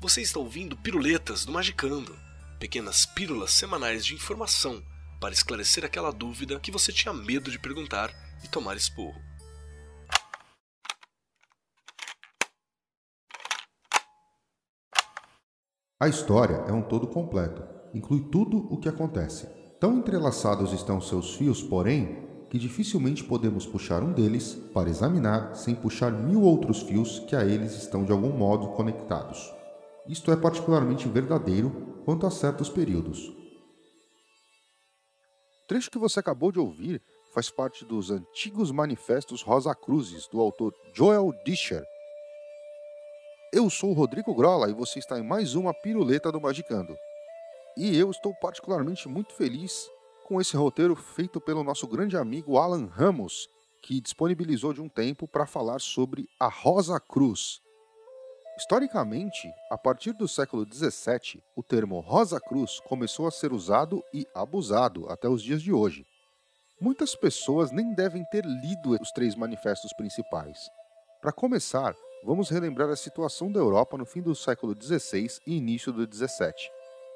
Você está ouvindo Piruletas do Magicando, pequenas pílulas semanais de informação para esclarecer aquela dúvida que você tinha medo de perguntar e tomar esporro. A história é um todo completo, inclui tudo o que acontece. Tão entrelaçados estão seus fios, porém, que dificilmente podemos puxar um deles para examinar sem puxar mil outros fios que a eles estão de algum modo conectados. Isto é particularmente verdadeiro quanto a certos períodos. O trecho que você acabou de ouvir faz parte dos antigos manifestos Rosa Cruzes do autor Joel Discher, eu sou o Rodrigo Grola e você está em mais uma Piruleta do Magicando. E eu estou particularmente muito feliz com esse roteiro feito pelo nosso grande amigo Alan Ramos, que disponibilizou de um tempo para falar sobre a Rosa Cruz. Historicamente, a partir do século XVII, o termo Rosa Cruz começou a ser usado e abusado até os dias de hoje. Muitas pessoas nem devem ter lido os três manifestos principais. Para começar, vamos relembrar a situação da Europa no fim do século XVI e início do XVII.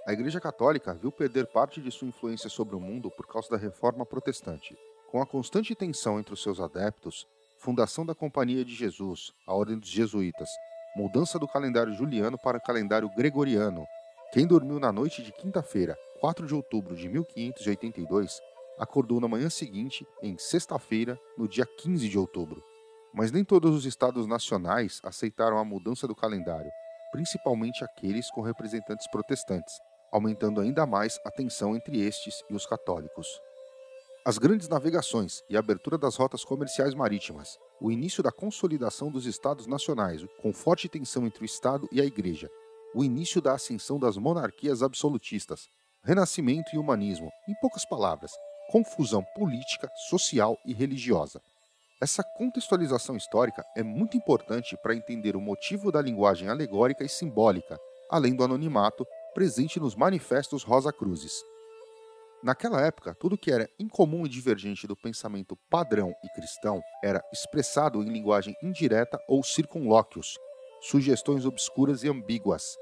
A Igreja Católica viu perder parte de sua influência sobre o mundo por causa da reforma protestante. Com a constante tensão entre os seus adeptos, fundação da Companhia de Jesus, a Ordem dos Jesuítas, mudança do calendário juliano para calendário gregoriano, quem dormiu na noite de quinta-feira, 4 de outubro de 1582, acordou na manhã seguinte, em sexta-feira, no dia 15 de outubro. Mas nem todos os estados nacionais aceitaram a mudança do calendário, principalmente aqueles com representantes protestantes, aumentando ainda mais a tensão entre estes e os católicos. As grandes navegações e a abertura das rotas comerciais marítimas, o início da consolidação dos estados nacionais, com forte tensão entre o Estado e a Igreja, o início da ascensão das monarquias absolutistas, renascimento e humanismo, em poucas palavras, confusão política, social e religiosa. Essa contextualização histórica é muito importante para entender o motivo da linguagem alegórica e simbólica, além do anonimato presente nos manifestos Rosa Cruzes. Naquela época, tudo que era incomum e divergente do pensamento padrão e cristão era expressado em linguagem indireta ou circunlóquios, sugestões obscuras e ambíguas.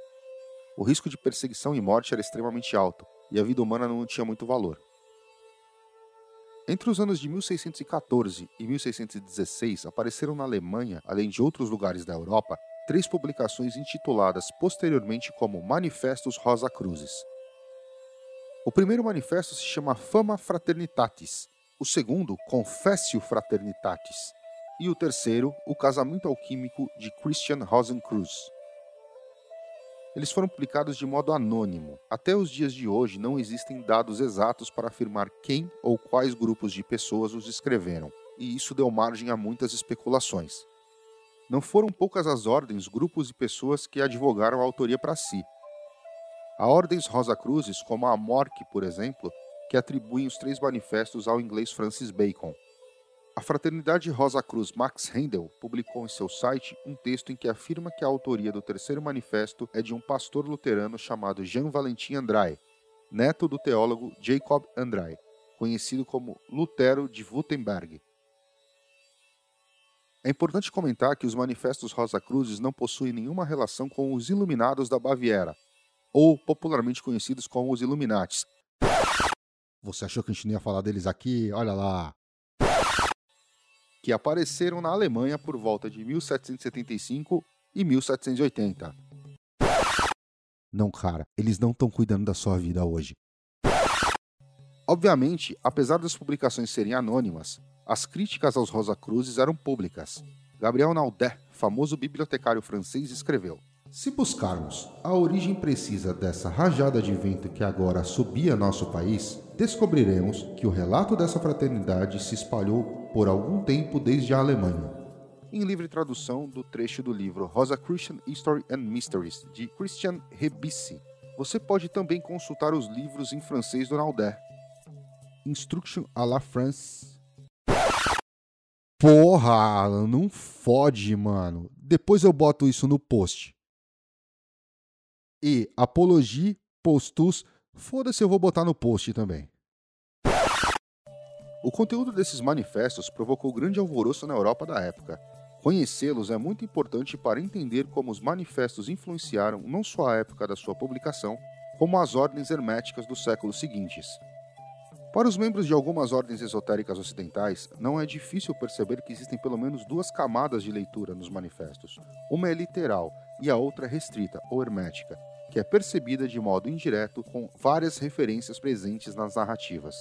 O risco de perseguição e morte era extremamente alto, e a vida humana não tinha muito valor. Entre os anos de 1614 e 1616 apareceram na Alemanha, além de outros lugares da Europa, três publicações intituladas posteriormente como Manifestos Rosa Cruzes. O primeiro manifesto se chama Fama Fraternitatis, o segundo, Confessio Fraternitatis, e o terceiro, O Casamento Alquímico de Christian Rosenkreuz. Eles foram publicados de modo anônimo. Até os dias de hoje não existem dados exatos para afirmar quem ou quais grupos de pessoas os escreveram, e isso deu margem a muitas especulações. Não foram poucas as ordens, grupos e pessoas que advogaram a autoria para si. Há ordens Rosa Cruzes, como a Morque, por exemplo, que atribuem os três manifestos ao inglês Francis Bacon, a Fraternidade Rosa Cruz Max Rendel publicou em seu site um texto em que afirma que a autoria do terceiro manifesto é de um pastor luterano chamado Jean Valentin Andrae, neto do teólogo Jacob Andrae, conhecido como Lutero de Wittenberg. É importante comentar que os manifestos Rosa Cruzes não possuem nenhuma relação com os Iluminados da Baviera, ou popularmente conhecidos como os Illuminates. Você achou que a gente não ia falar deles aqui? Olha lá que apareceram na Alemanha por volta de 1775 e 1780. Não, cara, eles não estão cuidando da sua vida hoje. Obviamente, apesar das publicações serem anônimas, as críticas aos Rosa Cruzes eram públicas. Gabriel Naudé, famoso bibliotecário francês, escreveu: Se buscarmos a origem precisa dessa rajada de vento que agora subia nosso país, descobriremos que o relato dessa fraternidade se espalhou por algum tempo desde a Alemanha. Em livre tradução do trecho do livro Rosa Christian History and Mysteries, de Christian Rebissi. Você pode também consultar os livros em francês do Nauder. Instruction à la France. Porra, não fode, mano. Depois eu boto isso no post. E Apologie Postus, foda-se, eu vou botar no post também. O conteúdo desses manifestos provocou grande alvoroço na Europa da época. Conhecê-los é muito importante para entender como os manifestos influenciaram não só a época da sua publicação, como as ordens herméticas dos séculos seguintes. Para os membros de algumas ordens esotéricas ocidentais, não é difícil perceber que existem pelo menos duas camadas de leitura nos manifestos. Uma é literal e a outra é restrita ou hermética, que é percebida de modo indireto com várias referências presentes nas narrativas.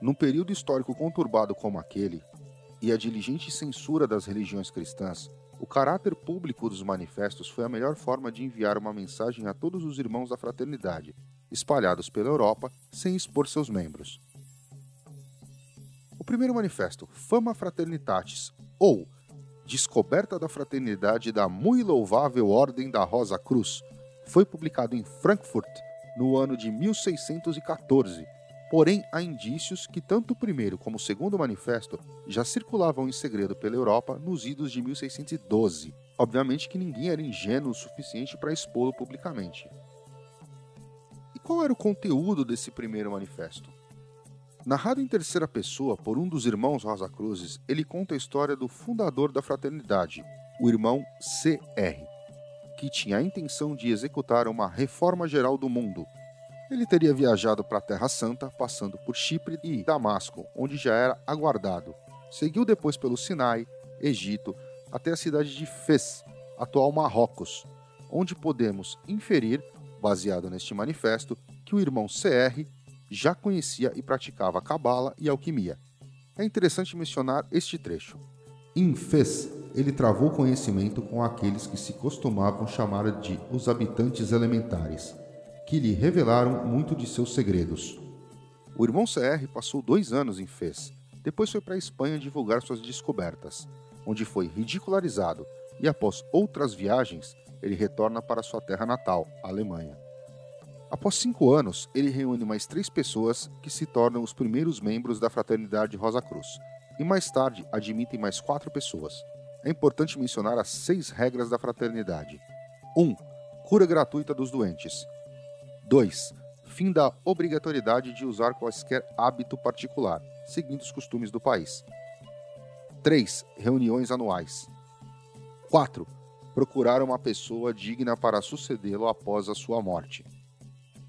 Num período histórico conturbado como aquele, e a diligente censura das religiões cristãs, o caráter público dos manifestos foi a melhor forma de enviar uma mensagem a todos os irmãos da fraternidade, espalhados pela Europa, sem expor seus membros. O primeiro manifesto, Fama Fraternitatis, ou Descoberta da Fraternidade da Muito Louvável Ordem da Rosa Cruz, foi publicado em Frankfurt no ano de 1614. Porém, há indícios que tanto o primeiro como o segundo manifesto já circulavam em segredo pela Europa nos idos de 1612. Obviamente que ninguém era ingênuo o suficiente para expô-lo publicamente. E qual era o conteúdo desse primeiro manifesto? Narrado em terceira pessoa por um dos irmãos Rosa Cruzes, ele conta a história do fundador da fraternidade, o irmão C.R que tinha a intenção de executar uma reforma geral do mundo. Ele teria viajado para a Terra Santa, passando por Chipre e Damasco, onde já era aguardado. Seguiu depois pelo Sinai, Egito, até a cidade de Fez, atual Marrocos, onde podemos inferir, baseado neste manifesto, que o irmão CR já conhecia e praticava cabala e alquimia. É interessante mencionar este trecho. Em Fez, ele travou conhecimento com aqueles que se costumavam chamar de os habitantes elementares, que lhe revelaram muito de seus segredos. O irmão CR passou dois anos em Fez, depois foi para a Espanha divulgar suas descobertas, onde foi ridicularizado e, após outras viagens, ele retorna para sua terra natal, Alemanha. Após cinco anos, ele reúne mais três pessoas que se tornam os primeiros membros da Fraternidade Rosa Cruz, e mais tarde admitem mais quatro pessoas, é importante mencionar as seis regras da fraternidade. 1. Um, cura gratuita dos doentes. 2. Fim da obrigatoriedade de usar quaisquer hábito particular, seguindo os costumes do país. 3. Reuniões anuais. 4. Procurar uma pessoa digna para sucedê-lo após a sua morte.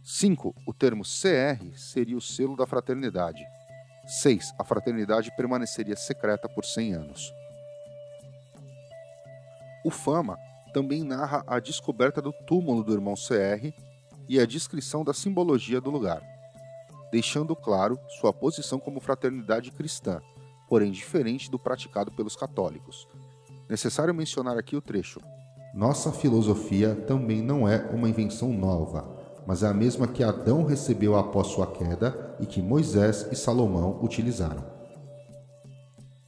5. O termo CR seria o selo da fraternidade. 6. A fraternidade permaneceria secreta por 100 anos. O Fama também narra a descoberta do túmulo do irmão CR e a descrição da simbologia do lugar, deixando claro sua posição como fraternidade cristã, porém diferente do praticado pelos católicos. Necessário mencionar aqui o trecho. Nossa filosofia também não é uma invenção nova, mas é a mesma que Adão recebeu após sua queda e que Moisés e Salomão utilizaram.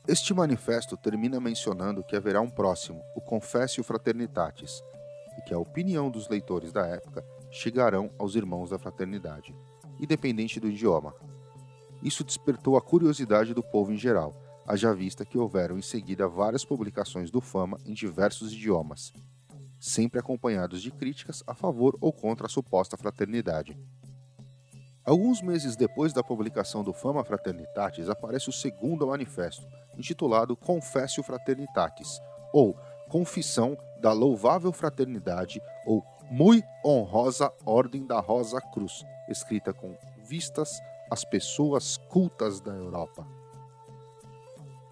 Este manifesto termina mencionando que haverá um próximo, o Confessio Fraternitatis, e que a opinião dos leitores da época chegarão aos irmãos da fraternidade, independente do idioma. Isso despertou a curiosidade do povo em geral, haja vista que houveram em seguida várias publicações do Fama em diversos idiomas, sempre acompanhados de críticas a favor ou contra a suposta fraternidade. Alguns meses depois da publicação do Fama Fraternitatis, aparece o segundo manifesto, intitulado Confessio Fraternitatis, ou Confissão da Louvável Fraternidade, ou Mui Honrosa Ordem da Rosa Cruz, escrita com vistas às pessoas cultas da Europa.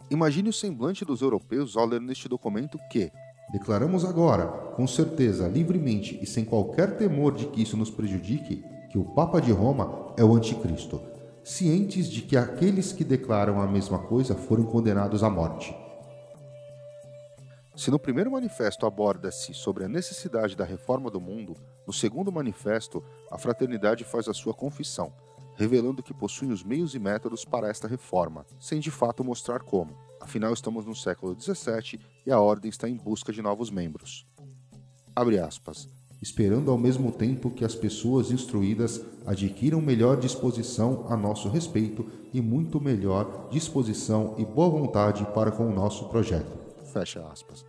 Imagine o semblante dos europeus ao ler neste documento que, declaramos agora, com certeza, livremente e sem qualquer temor de que isso nos prejudique, que o Papa de Roma é o Anticristo cientes de que aqueles que declaram a mesma coisa foram condenados à morte. Se no primeiro manifesto aborda-se sobre a necessidade da reforma do mundo, no segundo manifesto, a fraternidade faz a sua confissão, revelando que possui os meios e métodos para esta reforma, sem de fato mostrar como. Afinal, estamos no século XVII e a ordem está em busca de novos membros. Abre aspas esperando ao mesmo tempo que as pessoas instruídas adquiram melhor disposição a nosso respeito e muito melhor disposição e boa vontade para com o nosso projeto. Fecha aspas.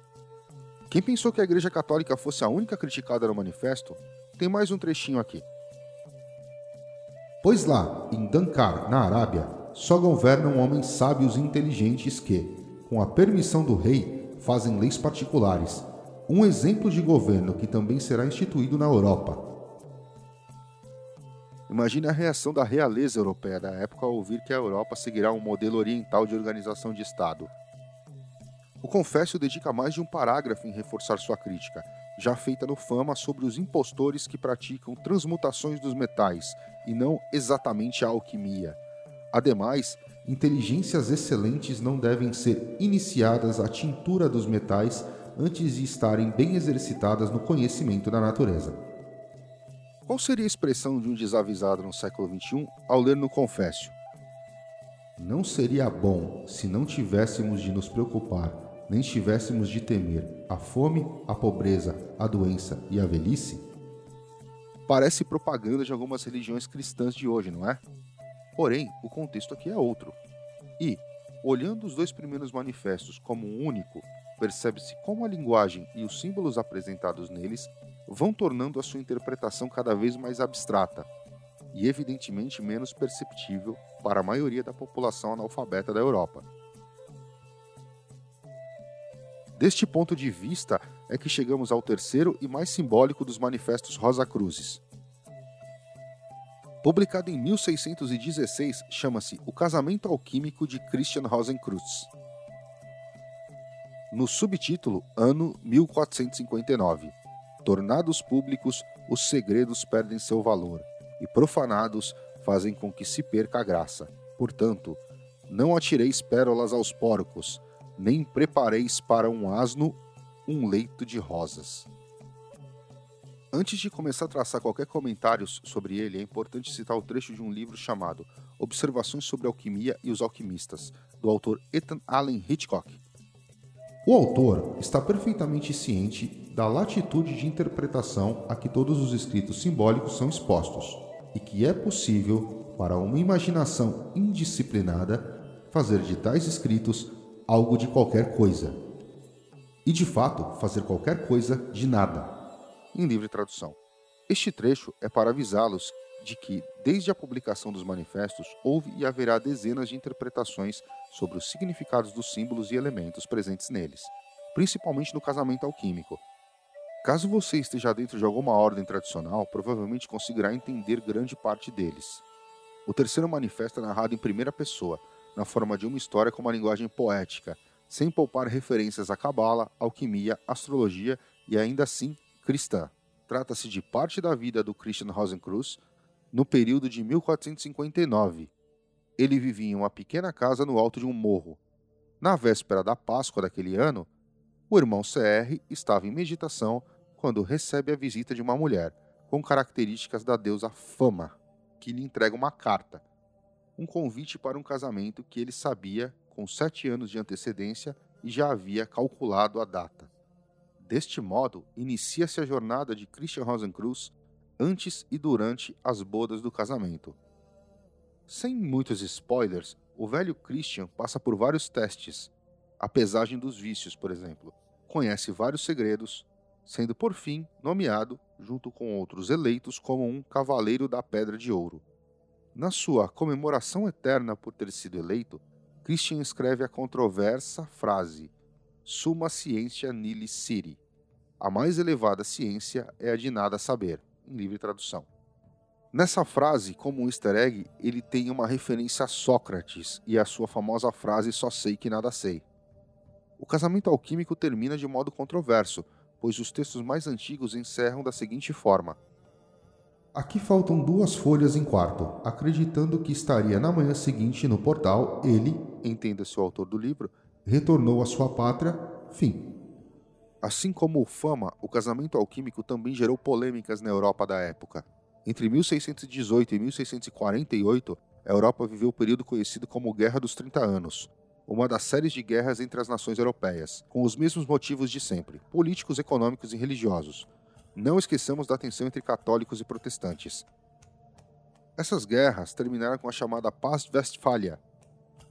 Quem pensou que a Igreja Católica fosse a única criticada no manifesto, tem mais um trechinho aqui. Pois lá, em Dankar, na Arábia, só governam homens sábios e inteligentes que, com a permissão do rei, fazem leis particulares, um exemplo de governo que também será instituído na Europa. Imagine a reação da realeza europeia da época ao ouvir que a Europa seguirá um modelo oriental de organização de Estado. O Confécio dedica mais de um parágrafo em reforçar sua crítica, já feita no Fama sobre os impostores que praticam transmutações dos metais e não exatamente a alquimia. Ademais, inteligências excelentes não devem ser iniciadas à tintura dos metais antes de estarem bem exercitadas no conhecimento da natureza. Qual seria a expressão de um desavisado no século XXI ao ler no Confécio? Não seria bom se não tivéssemos de nos preocupar, nem tivéssemos de temer a fome, a pobreza, a doença e a velhice? Parece propaganda de algumas religiões cristãs de hoje, não é? Porém, o contexto aqui é outro. E, olhando os dois primeiros manifestos como um único, percebe-se como a linguagem e os símbolos apresentados neles vão tornando a sua interpretação cada vez mais abstrata e, evidentemente, menos perceptível para a maioria da população analfabeta da Europa. Deste ponto de vista é que chegamos ao terceiro e mais simbólico dos manifestos Rosa Cruzes. Publicado em 1616, chama-se O Casamento Alquímico de Christian Rosenkreuz. No subtítulo Ano 1459 Tornados públicos, os segredos perdem seu valor, e profanados fazem com que se perca a graça. Portanto, não atireis pérolas aos porcos, nem prepareis para um asno um leito de rosas. Antes de começar a traçar qualquer comentário sobre ele, é importante citar o trecho de um livro chamado Observações sobre Alquimia e os Alquimistas, do autor Ethan Allen Hitchcock. O autor está perfeitamente ciente da latitude de interpretação a que todos os escritos simbólicos são expostos, e que é possível, para uma imaginação indisciplinada, fazer de tais escritos algo de qualquer coisa. E de fato, fazer qualquer coisa de nada. Em livre tradução. Este trecho é para avisá-los de que, desde a publicação dos manifestos, houve e haverá dezenas de interpretações sobre os significados dos símbolos e elementos presentes neles, principalmente no casamento alquímico, Caso você esteja dentro de alguma ordem tradicional, provavelmente conseguirá entender grande parte deles. O terceiro manifesto é narrado em primeira pessoa, na forma de uma história com uma linguagem poética, sem poupar referências à cabala, alquimia, astrologia e ainda assim cristã. Trata-se de parte da vida do Christian Rosenkreuz no período de 1459. Ele vivia em uma pequena casa no alto de um morro. Na véspera da Páscoa daquele ano, o irmão CR estava em meditação quando recebe a visita de uma mulher com características da deusa Fama, que lhe entrega uma carta, um convite para um casamento que ele sabia com sete anos de antecedência e já havia calculado a data. Deste modo, inicia-se a jornada de Christian Rosenkreuz antes e durante as bodas do casamento. Sem muitos spoilers, o velho Christian passa por vários testes, a pesagem dos vícios, por exemplo. Conhece vários segredos, sendo por fim nomeado, junto com outros eleitos, como um Cavaleiro da Pedra de Ouro. Na sua comemoração eterna por ter sido eleito, Christian escreve a controversa frase Summa Scientia Nili Siri. A mais elevada ciência é a de nada saber, em livre tradução. Nessa frase, como um easter egg, ele tem uma referência a Sócrates e a sua famosa frase Só sei que nada sei. O casamento alquímico termina de modo controverso, pois os textos mais antigos encerram da seguinte forma: Aqui faltam duas folhas em quarto, acreditando que estaria na manhã seguinte no portal, ele, entenda-se o autor do livro, retornou à sua pátria, fim. Assim como o Fama, o casamento alquímico também gerou polêmicas na Europa da época. Entre 1618 e 1648, a Europa viveu o período conhecido como Guerra dos 30 Anos, uma das séries de guerras entre as nações europeias, com os mesmos motivos de sempre: políticos, econômicos e religiosos. Não esqueçamos da tensão entre católicos e protestantes. Essas guerras terminaram com a chamada Paz de Westfália,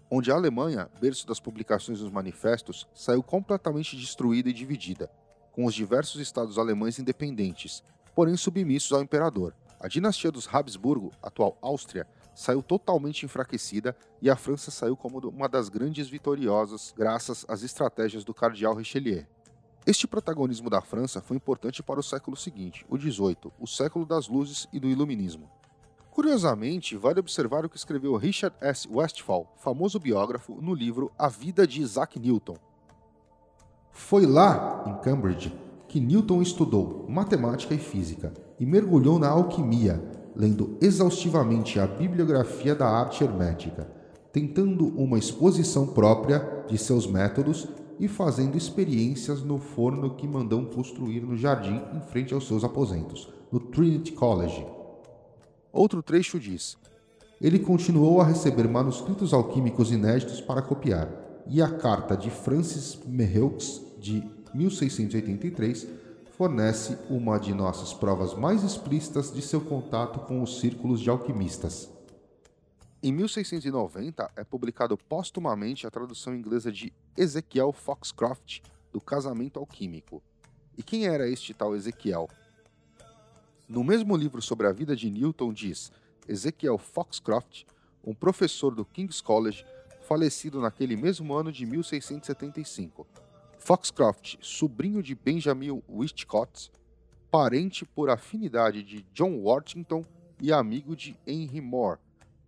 onde a Alemanha, berço das publicações dos manifestos, saiu completamente destruída e dividida, com os diversos estados alemães independentes, porém submissos ao imperador. A dinastia dos Habsburgo, atual Áustria, saiu totalmente enfraquecida e a França saiu como uma das grandes vitoriosas graças às estratégias do cardeal Richelieu. Este protagonismo da França foi importante para o século seguinte, o XVIII, o século das luzes e do iluminismo. Curiosamente, vale observar o que escreveu Richard S. Westphal, famoso biógrafo, no livro A Vida de Isaac Newton. Foi lá, em Cambridge, que Newton estudou matemática e física e mergulhou na alquimia, lendo exaustivamente a bibliografia da arte hermética, tentando uma exposição própria de seus métodos e fazendo experiências no forno que mandou construir no jardim em frente aos seus aposentos, no Trinity College. Outro trecho diz: Ele continuou a receber manuscritos alquímicos inéditos para copiar, e a carta de Francis Mereux de 1683 fornece uma de nossas provas mais explícitas de seu contato com os círculos de alquimistas. Em 1690 é publicado póstumamente a tradução inglesa de Ezequiel Foxcroft do Casamento Alquímico. E quem era este tal Ezequiel? No mesmo livro sobre a vida de Newton diz Ezekiel Foxcroft, um professor do King's College, falecido naquele mesmo ano de 1675. Foxcroft, sobrinho de Benjamin Westcott, parente por afinidade de John Worthington e amigo de Henry Moore,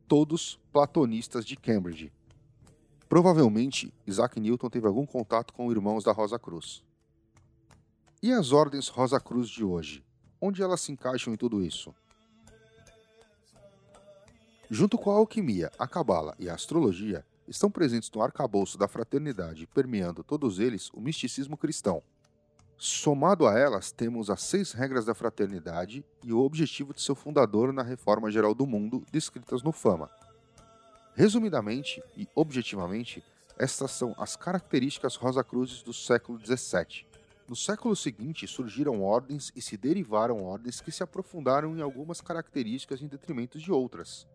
todos platonistas de Cambridge. Provavelmente, Isaac Newton teve algum contato com irmãos da Rosa Cruz. E as ordens Rosa Cruz de hoje? Onde elas se encaixam em tudo isso? Junto com a alquimia, a cabala e a astrologia, estão presentes no arcabouço da fraternidade, permeando todos eles o misticismo cristão. Somado a elas, temos as seis regras da fraternidade e o objetivo de seu fundador na reforma geral do mundo, descritas no Fama. Resumidamente e objetivamente, estas são as características Rosa-Cruzes do século XVII. No século seguinte surgiram ordens e se derivaram ordens que se aprofundaram em algumas características em detrimento de outras.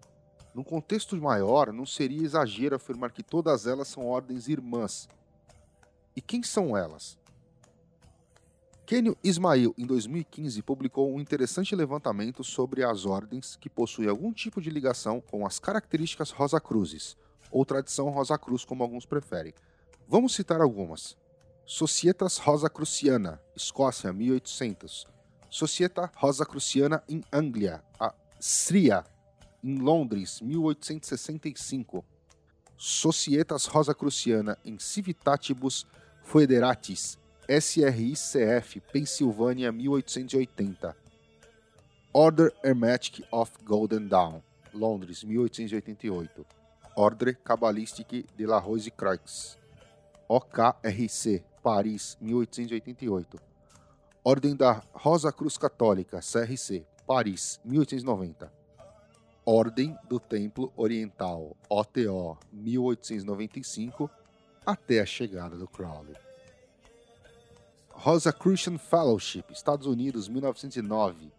Num contexto maior, não seria exagero afirmar que todas elas são ordens irmãs. E quem são elas? Kenio Ismail, em 2015, publicou um interessante levantamento sobre as ordens que possuem algum tipo de ligação com as características Rosa Cruzes, ou tradição Rosa Cruz, como alguns preferem. Vamos citar algumas. Societas Rosa Cruciana, Escócia, 1800. Societa Rosa Cruciana em Anglia, a Sria, em Londres, 1865. Societas Rosa Cruciana em Civitatibus Foederatis, SRICF, Pensilvânia, 1880. Order Hermetic of Golden Dawn, Londres, 1888. Ordre Cabalistique de la Rose Croix, OKRC, Paris, 1888. Ordem da Rosa Cruz Católica, CRC, Paris, 1890. Ordem do Templo Oriental, OTO, 1895, até a chegada do Crowley. Rosa Christian Fellowship, Estados Unidos, 1909.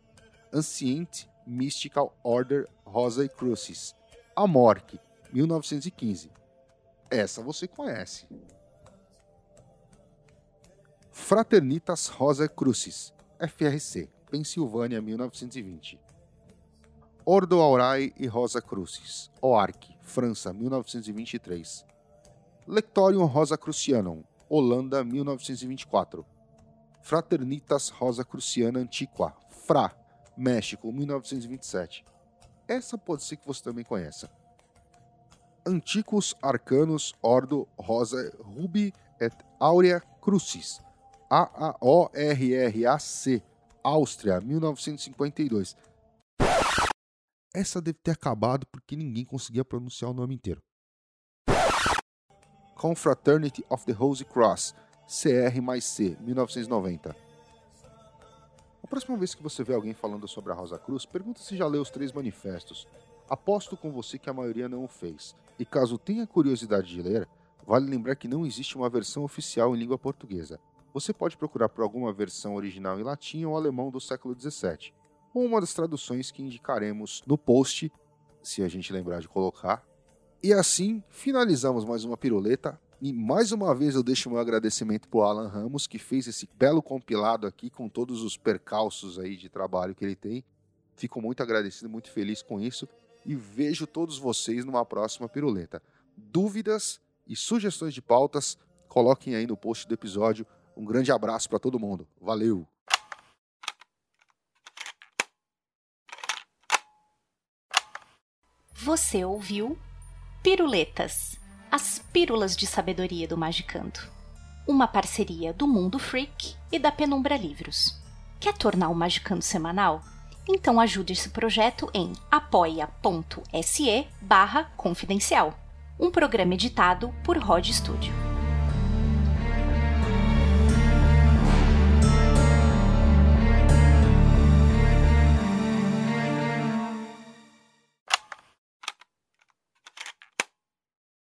Ancient Mystical Order Rosa e Crucis, Amorque, 1915. Essa você conhece. Fraternitas Rosa Crucis, FRC, Pensilvânia, 1920. Ordo Aurai e Rosa Crucis, OARC, França, 1923. Lectorium Rosa Crucianum, Holanda, 1924. Fraternitas Rosa Cruciana Antiqua, FRA, México, 1927. Essa pode ser que você também conheça. Anticus Arcanus Ordo Rosa Rubi et Aurea Crucis, a-A-O-R-R-A-C, Áustria, 1952. Essa deve ter acabado porque ninguém conseguia pronunciar o nome inteiro. Confraternity of the Rosy Cross, CR mais C, 1990. A próxima vez que você vê alguém falando sobre a Rosa Cruz, pergunta se já leu os três manifestos. Aposto com você que a maioria não o fez. E caso tenha curiosidade de ler, vale lembrar que não existe uma versão oficial em língua portuguesa você pode procurar por alguma versão original em latim ou alemão do século XVII, ou uma das traduções que indicaremos no post, se a gente lembrar de colocar. E assim finalizamos mais uma piruleta. E mais uma vez eu deixo meu agradecimento para o Alan Ramos, que fez esse belo compilado aqui com todos os percalços aí de trabalho que ele tem. Fico muito agradecido, muito feliz com isso. e vejo todos vocês numa próxima piruleta. Dúvidas e sugestões de pautas, coloquem aí no post do episódio. Um grande abraço para todo mundo. Valeu! Você ouviu Piruletas, as pílulas de sabedoria do Magicando. Uma parceria do Mundo Freak e da Penumbra Livros. Quer tornar o Magicando semanal? Então ajude esse projeto em apoia.se barra confidencial. Um programa editado por Rod Studio.